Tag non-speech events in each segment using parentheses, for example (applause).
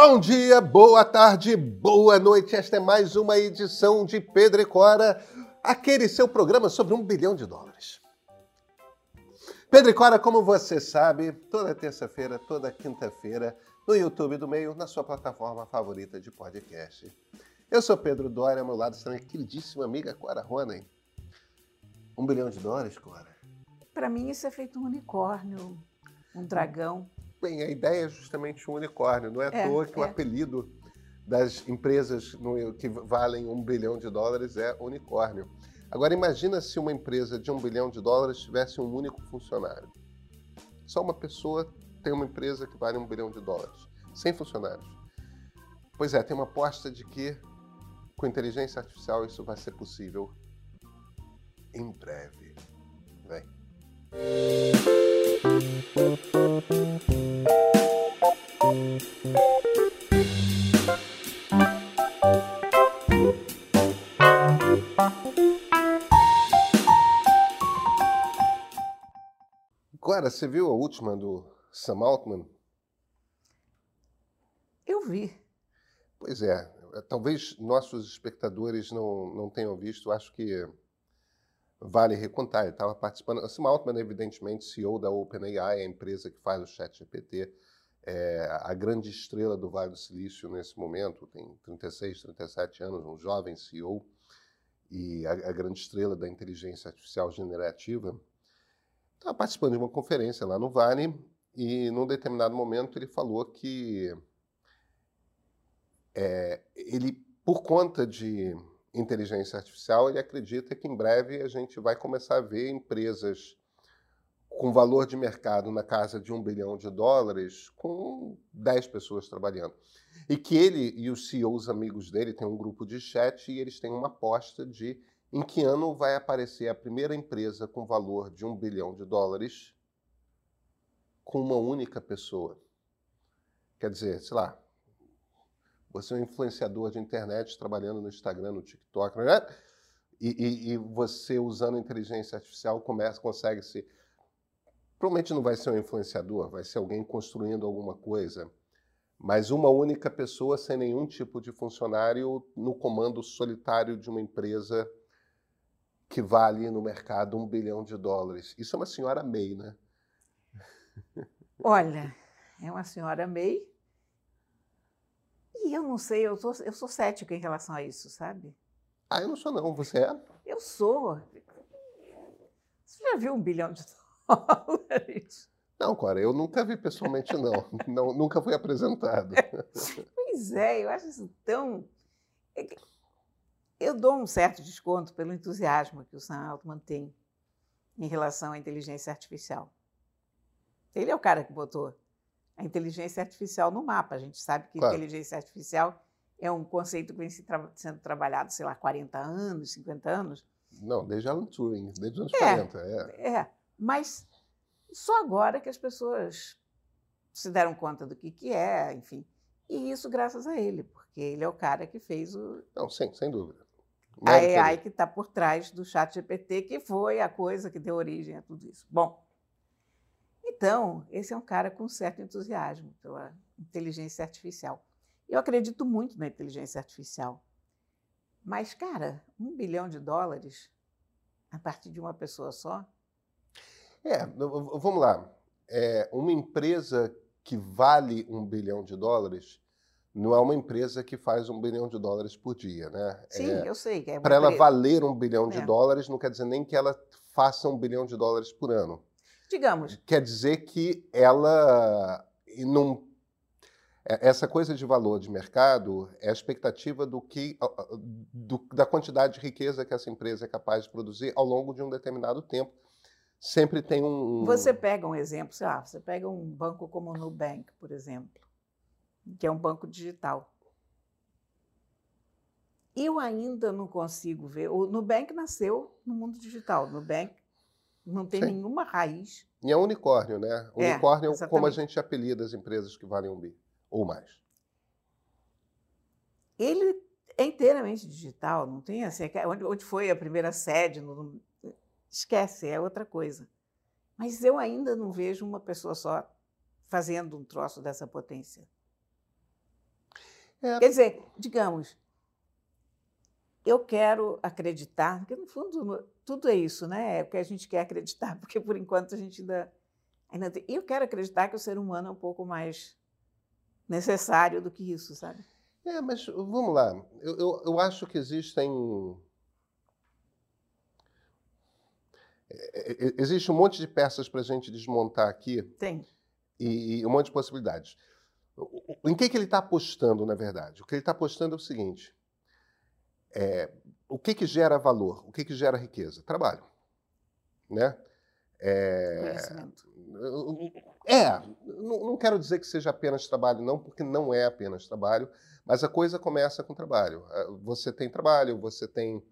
Bom dia, boa tarde, boa noite. Esta é mais uma edição de Pedro e Cora, aquele seu programa sobre um bilhão de dólares. Pedro e Cora, como você sabe, toda terça-feira, toda quinta-feira, no YouTube do Meio, na sua plataforma favorita de podcast. Eu sou Pedro Dória, ao meu lado está minha queridíssima amiga Cora Ronen. Um bilhão de dólares, Cora? Para mim, isso é feito um unicórnio, um dragão. Bem, a ideia é justamente um unicórnio. Não é à é, toa que é. o apelido das empresas que valem um bilhão de dólares é unicórnio. Agora, imagina se uma empresa de um bilhão de dólares tivesse um único funcionário. Só uma pessoa tem uma empresa que vale um bilhão de dólares, sem funcionários. Pois é, tem uma aposta de que com inteligência artificial isso vai ser possível em breve. Vem. Agora, você viu a última do Sam Altman? Eu vi. Pois é. Talvez nossos espectadores não, não tenham visto. Acho que vale recontar. Ele estava participando. Sam Altman, evidentemente, CEO da OpenAI, a empresa que faz o ChatGPT é a grande estrela do Vale do Silício nesse momento, tem 36, 37 anos, um jovem CEO e a, a grande estrela da inteligência artificial generativa, estava participando de uma conferência lá no Vale e, num determinado momento, ele falou que é, ele, por conta de inteligência artificial, ele acredita que em breve a gente vai começar a ver empresas com valor de mercado na casa de um bilhão de dólares, com 10 pessoas trabalhando. E que ele e os CEOs amigos dele têm um grupo de chat e eles têm uma aposta de em que ano vai aparecer a primeira empresa com valor de um bilhão de dólares com uma única pessoa. Quer dizer, sei lá, você é um influenciador de internet trabalhando no Instagram, no TikTok, né? E, e, e você usando inteligência artificial começa, consegue se Provavelmente não vai ser um influenciador, vai ser alguém construindo alguma coisa. Mas uma única pessoa sem nenhum tipo de funcionário no comando solitário de uma empresa que vale no mercado um bilhão de dólares. Isso é uma senhora May, né? Olha, é uma senhora May. E eu não sei, eu, tô, eu sou cética em relação a isso, sabe? Ah, eu não sou não, você é? Eu sou. Você já viu um bilhão de dólares? Não, Cora, eu nunca vi pessoalmente, não. (laughs) não nunca fui apresentado. pois é, eu acho isso tão. É eu dou um certo desconto pelo entusiasmo que o Sam Altman tem em relação à inteligência artificial. Ele é o cara que botou a inteligência artificial no mapa. A gente sabe que claro. inteligência artificial é um conceito que vem sendo trabalhado, sei lá, 40 anos, 50 anos. Não, desde Alan Turing, desde os anos é, 40. É. é, mas só agora que as pessoas se deram conta do que, que é, enfim. E isso graças a ele, porque ele é o cara que fez o. Não, sim, sem dúvida. A AI que está por trás do chat GPT, que foi a coisa que deu origem a tudo isso. Bom, então, esse é um cara com certo entusiasmo pela inteligência artificial. Eu acredito muito na inteligência artificial. Mas, cara, um bilhão de dólares a partir de uma pessoa só? É, vamos lá. É, uma empresa que vale um bilhão de dólares não é uma empresa que faz um bilhão de dólares por dia, né? Sim, é, eu sei. É Para ela valer um bilhão de é. dólares, não quer dizer nem que ela faça um bilhão de dólares por ano. Digamos. Quer dizer que ela não é, essa coisa de valor de mercado é a expectativa do que, do, da quantidade de riqueza que essa empresa é capaz de produzir ao longo de um determinado tempo sempre tem um. Você pega um exemplo, sei lá, você pega um banco como o Nubank, por exemplo, que é um banco digital. Eu ainda não consigo ver. O Nubank nasceu no mundo digital. O Nubank não tem Sim. nenhuma raiz. E é um unicórnio, né? É, unicórnio é como a gente apelida as empresas que valem um bi ou mais. Ele é inteiramente digital, não tem assim. É onde, onde foi a primeira sede no, esquece, é outra coisa. Mas eu ainda não vejo uma pessoa só fazendo um troço dessa potência. É. Quer dizer, digamos, eu quero acreditar, porque no fundo tudo é isso, né? É o que a gente quer acreditar, (laughs) porque por enquanto a gente ainda, ainda tem. Eu quero acreditar que o ser humano é um pouco mais necessário do que isso, sabe? É, mas vamos lá. Eu, eu, eu acho que existem. É, é, existe um monte de peças para a gente desmontar aqui. Tem. E, e, um monte de possibilidades. Em que, que ele está apostando, na verdade? O que ele está apostando é o seguinte: é, o que, que gera valor? O que, que gera riqueza? Trabalho. Né? É, Conhecimento. É, não, não quero dizer que seja apenas trabalho, não, porque não é apenas trabalho, mas a coisa começa com trabalho. É, você tem trabalho, você tem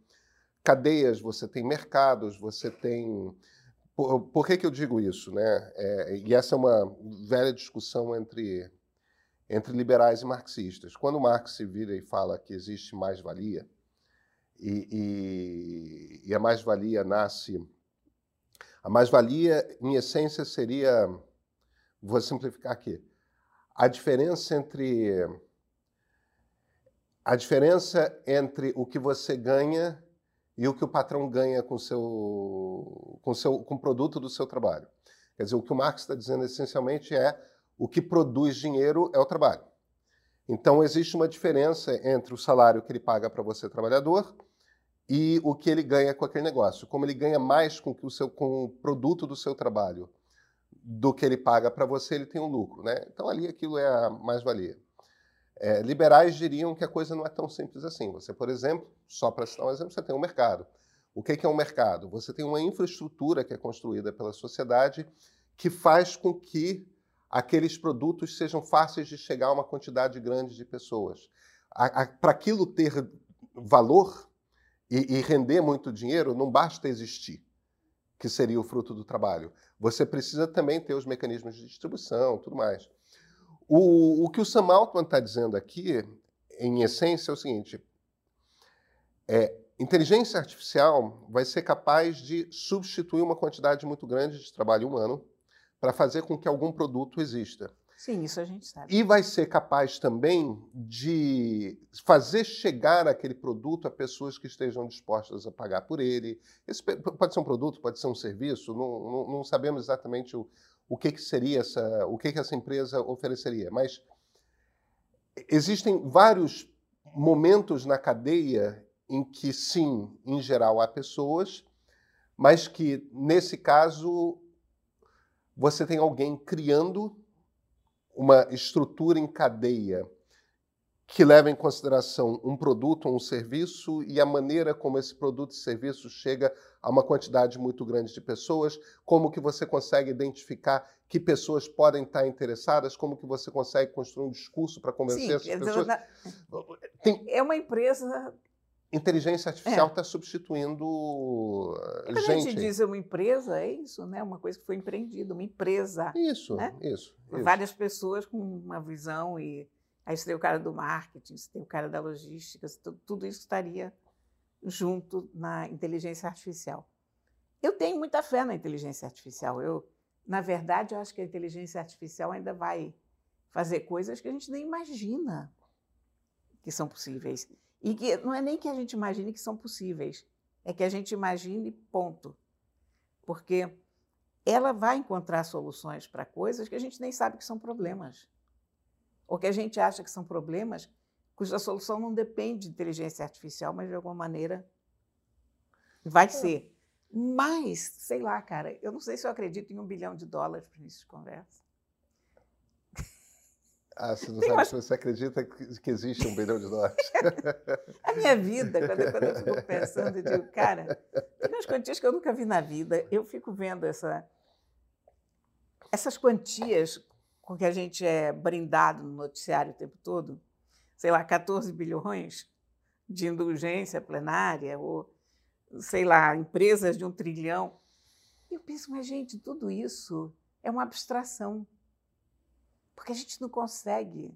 cadeias, você tem mercados, você tem. Por, por que, que eu digo isso? Né? É, e essa é uma velha discussão entre, entre liberais e marxistas. Quando Marx se vira e fala que existe mais-valia, e, e, e a mais-valia nasce. A mais-valia, em essência, seria. Vou simplificar aqui. A diferença entre a diferença entre o que você ganha e o que o patrão ganha com seu, com seu, com o produto do seu trabalho. Quer dizer, o que o Marx está dizendo essencialmente é o que produz dinheiro é o trabalho. Então existe uma diferença entre o salário que ele paga para você trabalhador e o que ele ganha com aquele negócio. Como ele ganha mais com, o, seu, com o produto do seu trabalho do que ele paga para você, ele tem um lucro, né? Então ali aquilo é a mais-valia. É, liberais diriam que a coisa não é tão simples assim. Você, por exemplo, só para citar um exemplo, você tem um mercado. O que é um mercado? Você tem uma infraestrutura que é construída pela sociedade que faz com que aqueles produtos sejam fáceis de chegar a uma quantidade grande de pessoas. Para aquilo ter valor e, e render muito dinheiro, não basta existir, que seria o fruto do trabalho. Você precisa também ter os mecanismos de distribuição, tudo mais. O, o que o Sam Altman está dizendo aqui, em essência, é o seguinte: é, inteligência artificial vai ser capaz de substituir uma quantidade muito grande de trabalho humano para fazer com que algum produto exista. Sim, isso a gente sabe. E vai ser capaz também de fazer chegar aquele produto a pessoas que estejam dispostas a pagar por ele. Esse pode ser um produto, pode ser um serviço, não, não, não sabemos exatamente o, o que, que seria essa, o que, que essa empresa ofereceria. Mas existem vários momentos na cadeia em que, sim, em geral há pessoas, mas que, nesse caso, você tem alguém criando uma estrutura em cadeia que leva em consideração um produto ou um serviço e a maneira como esse produto e serviço chega a uma quantidade muito grande de pessoas, como que você consegue identificar que pessoas podem estar interessadas, como que você consegue construir um discurso para convencer Sim, essas pessoas. Na... Tem... É uma empresa inteligência artificial está é. substituindo Quando gente. a gente diz uma empresa, é isso, né? Uma coisa que foi empreendida, uma empresa. Isso, né? isso, isso. Várias pessoas com uma visão e aí você tem o cara do marketing, você tem o cara da logística, tudo isso estaria junto na inteligência artificial. Eu tenho muita fé na inteligência artificial. Eu, na verdade, eu acho que a inteligência artificial ainda vai fazer coisas que a gente nem imagina que são possíveis. E que não é nem que a gente imagine que são possíveis, é que a gente imagine, ponto. Porque ela vai encontrar soluções para coisas que a gente nem sabe que são problemas. Ou que a gente acha que são problemas cuja solução não depende de inteligência artificial, mas de alguma maneira vai é. ser. Mas, sei lá, cara, eu não sei se eu acredito em um bilhão de dólares para início de conversa. Ah, você não Tem sabe se você acredita que existe um bilhão de dólares. (laughs) a minha vida, quando, quando, eu fico pensando, eu digo, cara, tem umas quantias que eu nunca vi na vida. Eu fico vendo essa, essas quantias com que a gente é brindado no noticiário o tempo todo sei lá, 14 bilhões de indulgência plenária, ou, sei lá, empresas de um trilhão. E eu penso, mas, gente, tudo isso é uma abstração. Porque a gente não consegue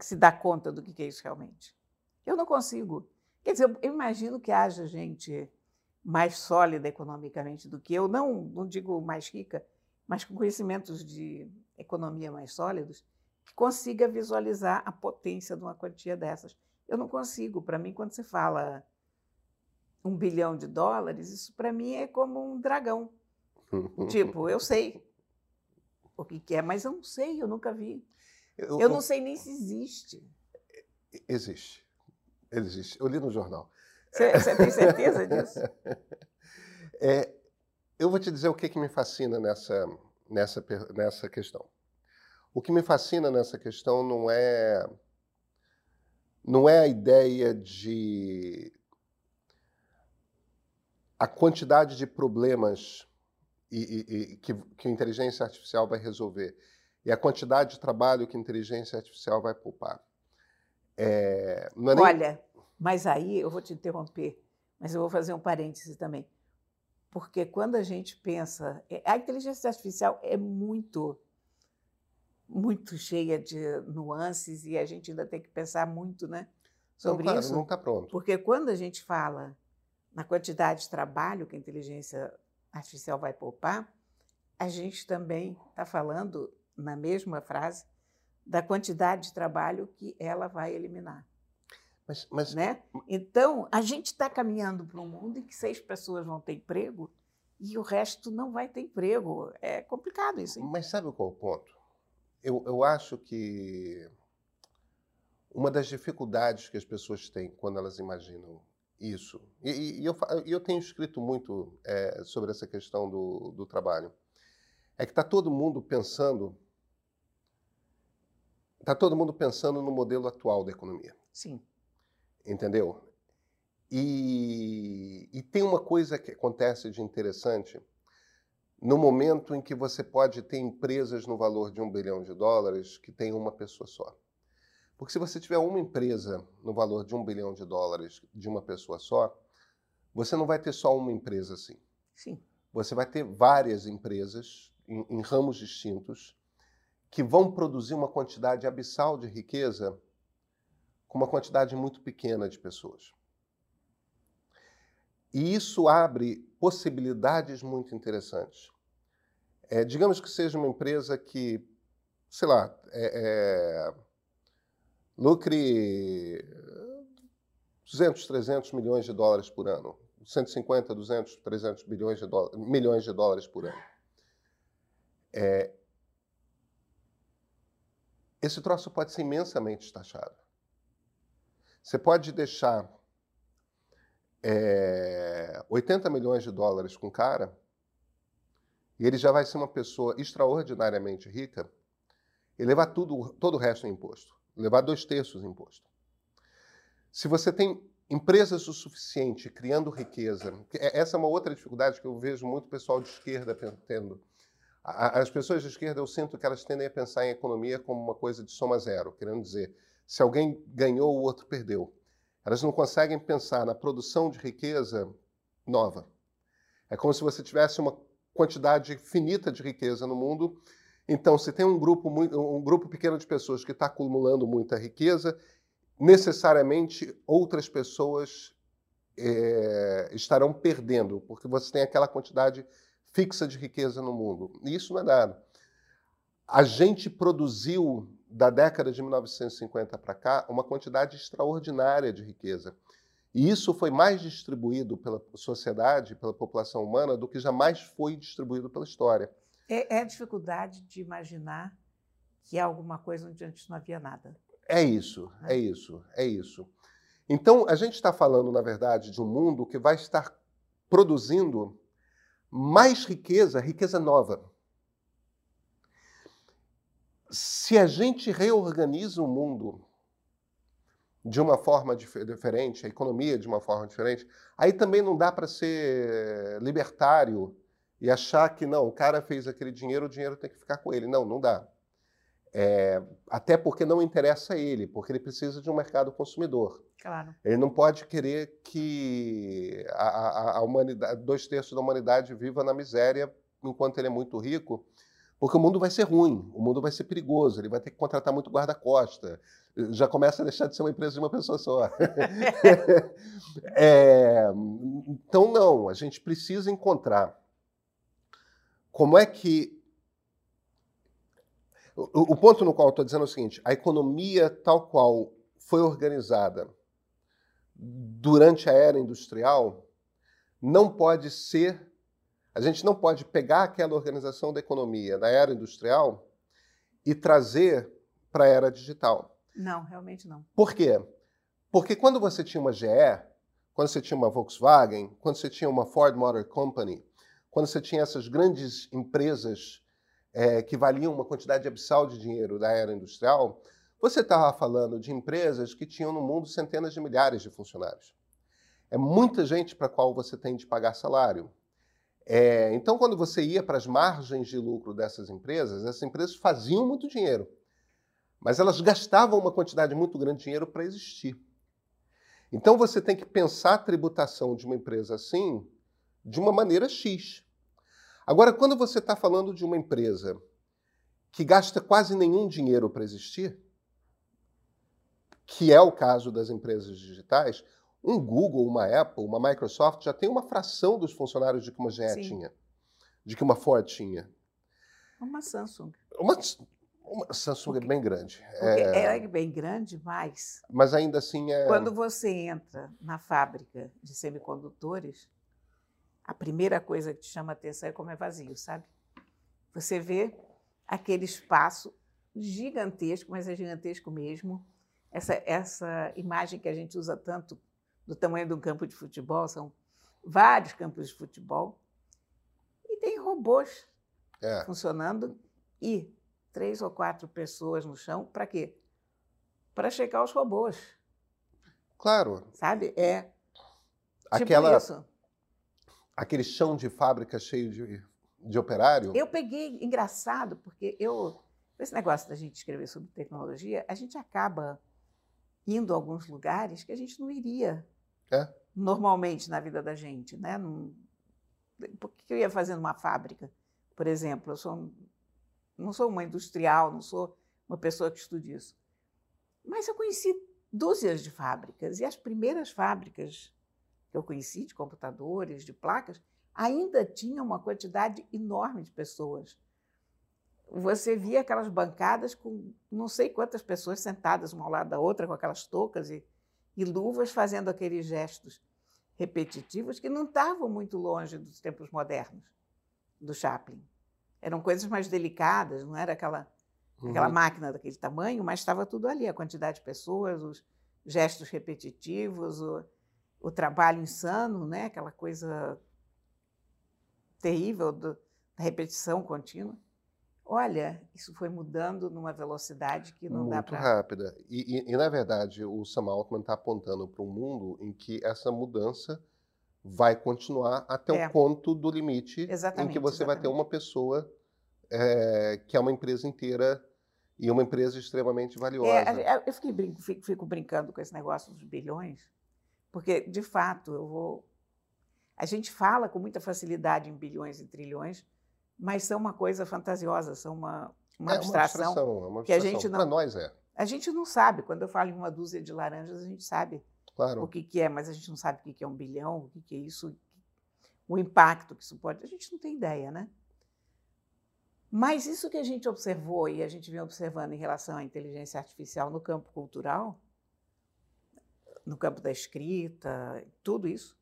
se dar conta do que é isso realmente. Eu não consigo. Quer dizer, eu imagino que haja gente mais sólida economicamente do que eu, não, não digo mais rica, mas com conhecimentos de economia mais sólidos, que consiga visualizar a potência de uma quantia dessas. Eu não consigo. Para mim, quando você fala um bilhão de dólares, isso para mim é como um dragão. (laughs) tipo, eu sei o que, que, é, mas eu não sei, eu nunca vi. Eu, eu não sei nem se existe. Existe. Existe. Eu li no jornal. Você, você tem certeza disso? (laughs) É, eu vou te dizer o que, que me fascina nessa, nessa, nessa questão. O que me fascina nessa questão não é não é a ideia de a quantidade de problemas e, e, e que, que a inteligência artificial vai resolver e a quantidade de trabalho que a inteligência artificial vai poupar. É, é nem... Olha, mas aí eu vou te interromper, mas eu vou fazer um parêntese também. Porque quando a gente pensa. É, a inteligência artificial é muito, muito cheia de nuances e a gente ainda tem que pensar muito né, sobre não, claro, isso. Não está pronto. Porque quando a gente fala na quantidade de trabalho que a inteligência artificial vai poupar, a gente também está falando, na mesma frase, da quantidade de trabalho que ela vai eliminar. Mas, mas... Né? Então, a gente está caminhando para um mundo em que seis pessoas vão ter emprego e o resto não vai ter emprego. É complicado isso. Hein? Mas sabe qual é o ponto? Eu, eu acho que uma das dificuldades que as pessoas têm quando elas imaginam isso, e, e eu, eu tenho escrito muito é, sobre essa questão do, do trabalho, é que está todo mundo pensando está todo mundo pensando no modelo atual da economia. Sim. Entendeu? E, e tem uma coisa que acontece de interessante no momento em que você pode ter empresas no valor de um bilhão de dólares que tem uma pessoa só. Porque se você tiver uma empresa no valor de um bilhão de dólares de uma pessoa só, você não vai ter só uma empresa assim. Sim. Você vai ter várias empresas em, em ramos distintos que vão produzir uma quantidade abissal de riqueza com uma quantidade muito pequena de pessoas. E isso abre possibilidades muito interessantes. É, digamos que seja uma empresa que, sei lá, é, é, lucre 200, 300 milhões de dólares por ano, 150, 200, 300 bilhões de dólares, milhões de dólares por ano. É, esse troço pode ser imensamente taxado. Você pode deixar é, 80 milhões de dólares com o cara e ele já vai ser uma pessoa extraordinariamente rica e levar tudo, todo o resto em imposto. Levar dois terços imposto. Se você tem empresas o suficiente criando riqueza, é, essa é uma outra dificuldade que eu vejo muito pessoal de esquerda tendo. As pessoas de esquerda, eu sinto que elas tendem a pensar em economia como uma coisa de soma zero, querendo dizer, se alguém ganhou, o outro perdeu. Elas não conseguem pensar na produção de riqueza nova. É como se você tivesse uma quantidade finita de riqueza no mundo. Então, se tem um grupo, um grupo pequeno de pessoas que está acumulando muita riqueza, necessariamente outras pessoas é, estarão perdendo, porque você tem aquela quantidade fixa de riqueza no mundo. E isso não é dado. A gente produziu da década de 1950 para cá, uma quantidade extraordinária de riqueza. E isso foi mais distribuído pela sociedade, pela população humana, do que jamais foi distribuído pela história. É, é a dificuldade de imaginar que há alguma coisa onde antes não havia nada. É isso, é isso, é isso. Então, a gente está falando, na verdade, de um mundo que vai estar produzindo mais riqueza, riqueza nova se a gente reorganiza o mundo de uma forma dif diferente, a economia de uma forma diferente, aí também não dá para ser libertário e achar que não, o cara fez aquele dinheiro, o dinheiro tem que ficar com ele. Não, não dá. É, até porque não interessa a ele, porque ele precisa de um mercado consumidor. Claro. Ele não pode querer que a, a, a humanidade, dois terços da humanidade viva na miséria enquanto ele é muito rico porque o mundo vai ser ruim, o mundo vai ser perigoso, ele vai ter que contratar muito guarda-costa. Já começa a deixar de ser uma empresa de uma pessoa só. (laughs) é, então, não, a gente precisa encontrar como é que. O, o ponto no qual eu estou dizendo é o seguinte: a economia tal qual foi organizada durante a era industrial não pode ser. A gente não pode pegar aquela organização da economia da era industrial e trazer para a era digital. Não, realmente não. Por quê? Porque quando você tinha uma GE, quando você tinha uma Volkswagen, quando você tinha uma Ford Motor Company, quando você tinha essas grandes empresas é, que valiam uma quantidade abissal de dinheiro da era industrial, você estava falando de empresas que tinham no mundo centenas de milhares de funcionários. É muita gente para a qual você tem de pagar salário. É, então, quando você ia para as margens de lucro dessas empresas, essas empresas faziam muito dinheiro, mas elas gastavam uma quantidade muito grande de dinheiro para existir. Então, você tem que pensar a tributação de uma empresa assim de uma maneira X. Agora, quando você está falando de uma empresa que gasta quase nenhum dinheiro para existir, que é o caso das empresas digitais, um Google, uma Apple, uma Microsoft já tem uma fração dos funcionários de que uma GE Sim. tinha, de que uma Ford tinha. Uma Samsung. Uma, uma Samsung é bem grande. É, é bem grande, mas. Mas ainda assim é. Quando você entra na fábrica de semicondutores, a primeira coisa que te chama a atenção é como é vazio, sabe? Você vê aquele espaço gigantesco, mas é gigantesco mesmo. Essa, essa imagem que a gente usa tanto do tamanho de um campo de futebol, são vários campos de futebol, e tem robôs é. funcionando e três ou quatro pessoas no chão, para quê? Para checar os robôs. Claro. Sabe? É. Tipo Aquela, isso aquele chão de fábrica cheio de, de operário? Eu peguei, engraçado, porque eu, esse negócio da gente escrever sobre tecnologia, a gente acaba indo a alguns lugares que a gente não iria é? normalmente na vida da gente. Né? Não, por que eu ia fazer numa fábrica, por exemplo? Eu sou, não sou uma industrial, não sou uma pessoa que estuda isso. Mas eu conheci dúzias de fábricas, e as primeiras fábricas que eu conheci, de computadores, de placas, ainda tinha uma quantidade enorme de pessoas. Você via aquelas bancadas com não sei quantas pessoas sentadas uma ao lado da outra, com aquelas toucas e, e luvas, fazendo aqueles gestos repetitivos que não estavam muito longe dos tempos modernos do Chaplin. Eram coisas mais delicadas, não era aquela, uhum. aquela máquina daquele tamanho, mas estava tudo ali, a quantidade de pessoas, os gestos repetitivos, o, o trabalho insano, né? aquela coisa terrível do, da repetição contínua. Olha, isso foi mudando numa velocidade que não Muito dá para. Muito rápida. E, e, e, na verdade, o Sam Altman está apontando para um mundo em que essa mudança vai continuar até é. o ponto do limite exatamente, em que você exatamente. vai ter uma pessoa é, que é uma empresa inteira e uma empresa extremamente valiosa. É, eu fiquei, fico, fico brincando com esse negócio dos bilhões, porque, de fato, eu vou. A gente fala com muita facilidade em bilhões e trilhões, mas são uma coisa fantasiosa, são uma, uma, é abstração, uma abstração, é uma abstração. que a gente não. Para nós é. A gente não sabe. Quando eu falo em uma dúzia de laranjas, a gente sabe claro. o que, que é, mas a gente não sabe o que, é um bilhão, o que, que é isso, o impacto que isso pode. A gente não tem ideia, né? Mas isso que a gente observou e a gente vem observando em relação à inteligência artificial no campo cultural, no campo da escrita, tudo isso,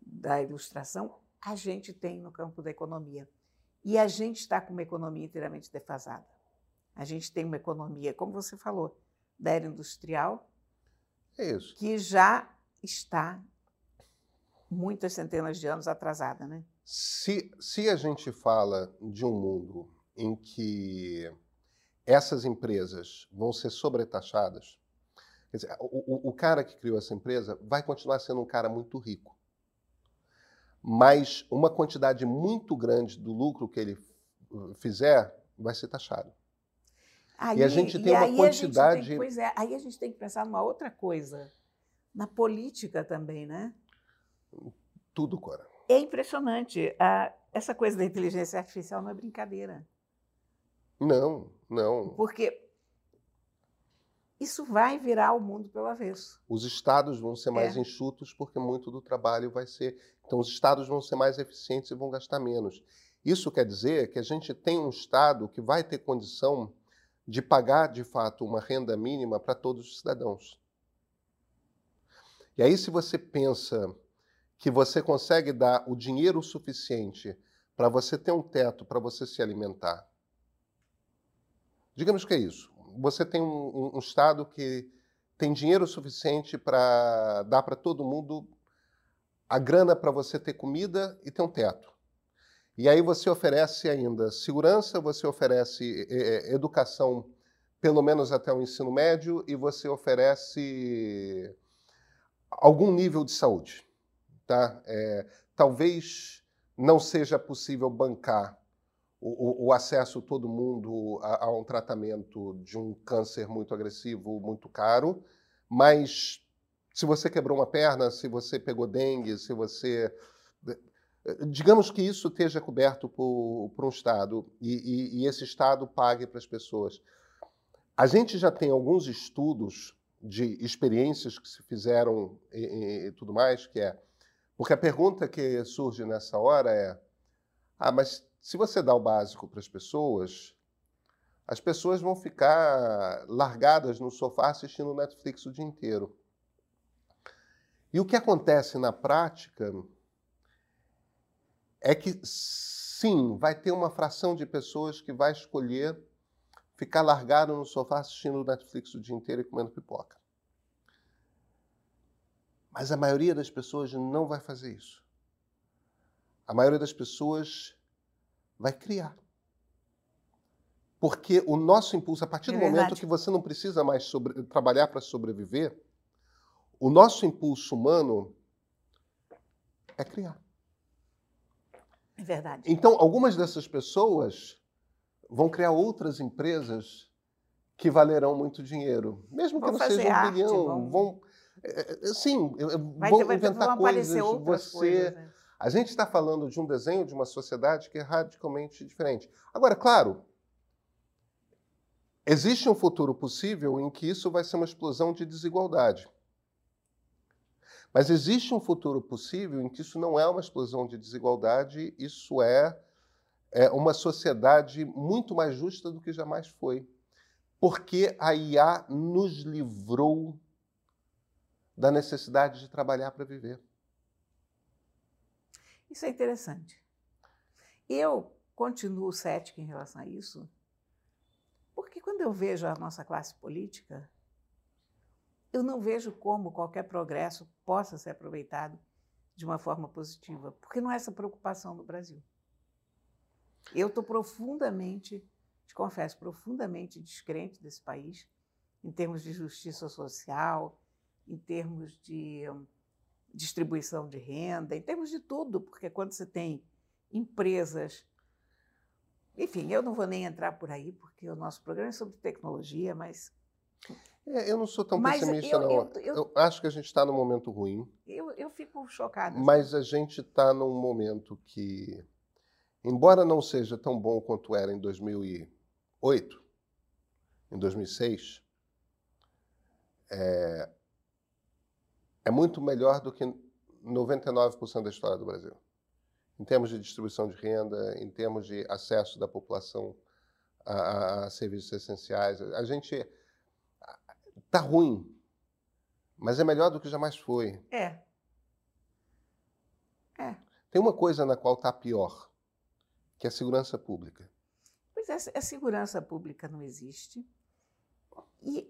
da ilustração, a gente tem no campo da economia. E a gente está com uma economia inteiramente defasada. A gente tem uma economia, como você falou, da era industrial, é que já está muitas centenas de anos atrasada, né? Se, se a gente fala de um mundo em que essas empresas vão ser sobretaxadas, Quer dizer, o, o, cara que criou essa empresa vai continuar sendo um cara muito rico. Mas uma quantidade muito grande do lucro que ele fizer vai ser taxado. Aí, e a gente tem uma quantidade. Tem, pois é, aí a gente tem que pensar numa outra coisa. Na política também, né? Tudo, Cora. É impressionante. A, essa coisa da inteligência artificial não é brincadeira. Não, não. Porque isso vai virar o mundo pelo avesso. Os estados vão ser mais é. enxutos porque muito do trabalho vai ser. Então, os estados vão ser mais eficientes e vão gastar menos. Isso quer dizer que a gente tem um Estado que vai ter condição de pagar, de fato, uma renda mínima para todos os cidadãos. E aí, se você pensa que você consegue dar o dinheiro suficiente para você ter um teto, para você se alimentar, digamos que é isso. Você tem um, um, Estado que tem dinheiro suficiente para dar para todo mundo a grana para você ter comida e ter um teto. E aí você oferece ainda segurança, você oferece é, educação, pelo menos até o ensino médio, e você oferece algum nível de saúde. Tá? É, talvez não seja possível bancar o, o, acesso todo mundo a, a, um tratamento de um câncer muito agressivo, muito caro, mas se você quebrou uma perna, se você pegou dengue, se você. Digamos que isso esteja coberto por, por um Estado e, e, e esse Estado pague para as pessoas. A gente já tem alguns estudos de experiências que se fizeram e, e, tudo mais, que é. Porque a pergunta que surge nessa hora é: ah, mas se você dá o básico para as pessoas, as pessoas vão ficar largadas no sofá assistindo Netflix o dia inteiro. E o que acontece na prática é que, sim, vai ter uma fração de pessoas que vai escolher ficar largado no sofá assistindo Netflix o dia inteiro e comendo pipoca. Mas a maioria das pessoas não vai fazer isso. A maioria das pessoas vai criar. Porque o nosso impulso, a partir é do verdade. momento que você não precisa mais sobre, trabalhar para sobreviver, o nosso impulso humano é criar. É verdade. Então, algumas dessas pessoas vão criar outras empresas que valerão muito dinheiro. Mesmo que não seja um arte, bilhão, vão... vão é, é, sim, vai vão ter, inventar vão coisas. Você, coisas, né? A gente está falando de um desenho de uma sociedade que é radicalmente diferente. Agora, claro, existe um futuro possível em que isso vai ser uma explosão de desigualdade. Mas existe um futuro possível em que isso não é uma explosão de desigualdade, isso é, é uma sociedade muito mais justa do que jamais foi. Porque a IA nos livrou da necessidade de trabalhar para viver. Isso é interessante. Eu continuo cética em relação a isso, porque quando eu vejo a nossa classe política, eu não vejo como qualquer progresso possa ser aproveitado de uma forma positiva, porque não é essa preocupação no Brasil. Eu estou profundamente, te confesso, profundamente descrente desse país, em termos de justiça social, em termos de distribuição de renda, em termos de tudo, porque quando você tem empresas. Enfim, eu não vou nem entrar por aí, porque o nosso programa é sobre tecnologia, mas. É, eu não sou tão mas pessimista, eu, não. Eu, eu, eu, acho que a gente está num momento ruim. Eu, eu fico chocada. Mas a gente está num momento que, embora não seja tão bom quanto era em 2008, em 2006, é, é muito melhor do que 99% da história do Brasil. Em termos de distribuição de renda, em termos de acesso da população a, a serviços essenciais. A gente está ruim, mas é melhor do que jamais foi. É. É. Tem uma coisa na qual está pior, que é a segurança pública. Pois é, a segurança pública não existe. E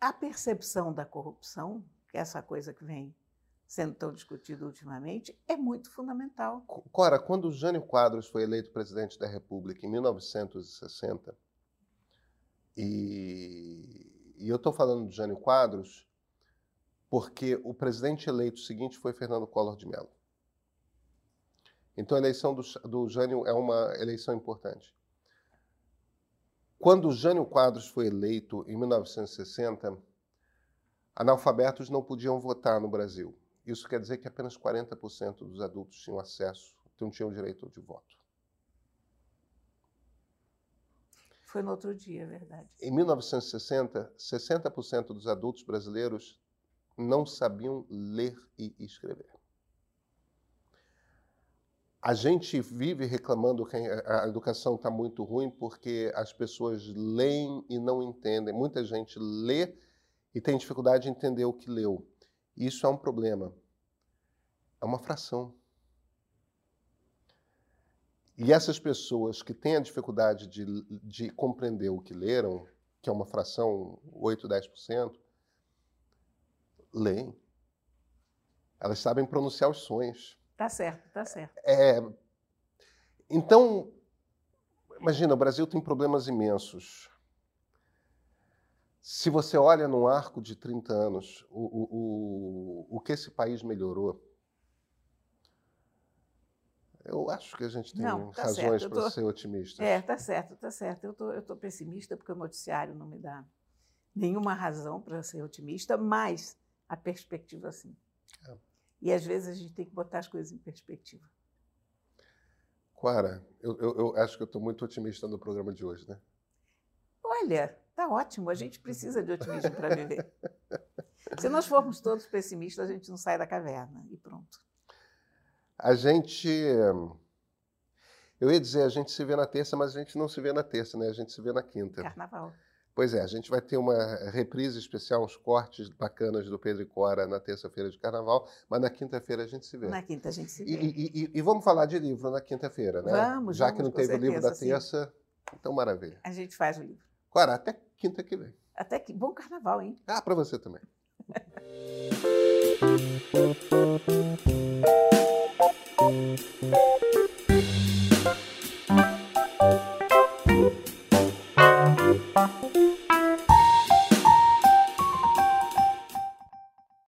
a percepção da corrupção que essa coisa que vem sendo tão discutida ultimamente, é muito fundamental. Cora, quando o Jânio Quadros foi eleito presidente da República em 1960, e, e eu estou falando de Jânio Quadros porque o presidente eleito seguinte foi Fernando Collor de Mello. Então a eleição do, do Jânio é uma eleição importante. Quando o Jânio Quadros foi eleito em 1960, Analfabetos não podiam votar no Brasil. Isso quer dizer que apenas 40% dos adultos tinham acesso, não tinham direito de voto. Foi no outro dia, é verdade. Em 1960, 60% dos adultos brasileiros não sabiam ler e escrever. a gente vive reclamando que a educação está muito ruim porque as pessoas leem e não entendem. Muita gente lê e tem dificuldade de entender o que leu. Isso é um problema. É uma fração. E essas pessoas que têm a dificuldade de, de compreender o que leram, que é uma fração 8, 10%, leem. Elas sabem pronunciar os sonhos. Tá certo, tá certo. É, então, imagina, o Brasil tem problemas imensos. Se você olha num arco de 30 anos, o, o, o, o que esse país melhorou, eu acho que a gente tem não, tá razões para ser otimista. É, tá certo, tá certo. Eu tô, eu tô pessimista porque o noticiário não me dá nenhuma razão para ser otimista, mas a perspectiva sim. É. E às vezes a gente tem que botar as coisas em perspectiva. Clara, eu, eu, eu acho que eu estou muito otimista no programa de hoje, né? Olha, tá ótimo. A gente precisa de otimismo para viver. Se nós formos todos pessimistas, a gente não sai da caverna e pronto. A gente. Eu ia dizer, a gente se vê na terça, mas a gente não se vê na terça, né? A gente se vê na quinta. Carnaval. Pois é, a gente vai ter uma reprise especial, uns cortes bacanas do Pedro e Cora na terça-feira de carnaval, mas na quinta-feira a gente se vê. Na quinta a gente se vê. E, e, e vamos falar de livro na quinta-feira, né? Vamos, Já vamos, que não teve o livro da terça, sim. então maravilha. A gente faz o livro. Cora, até quinta que vem. Até que bom carnaval, hein? Ah, para você também. (laughs)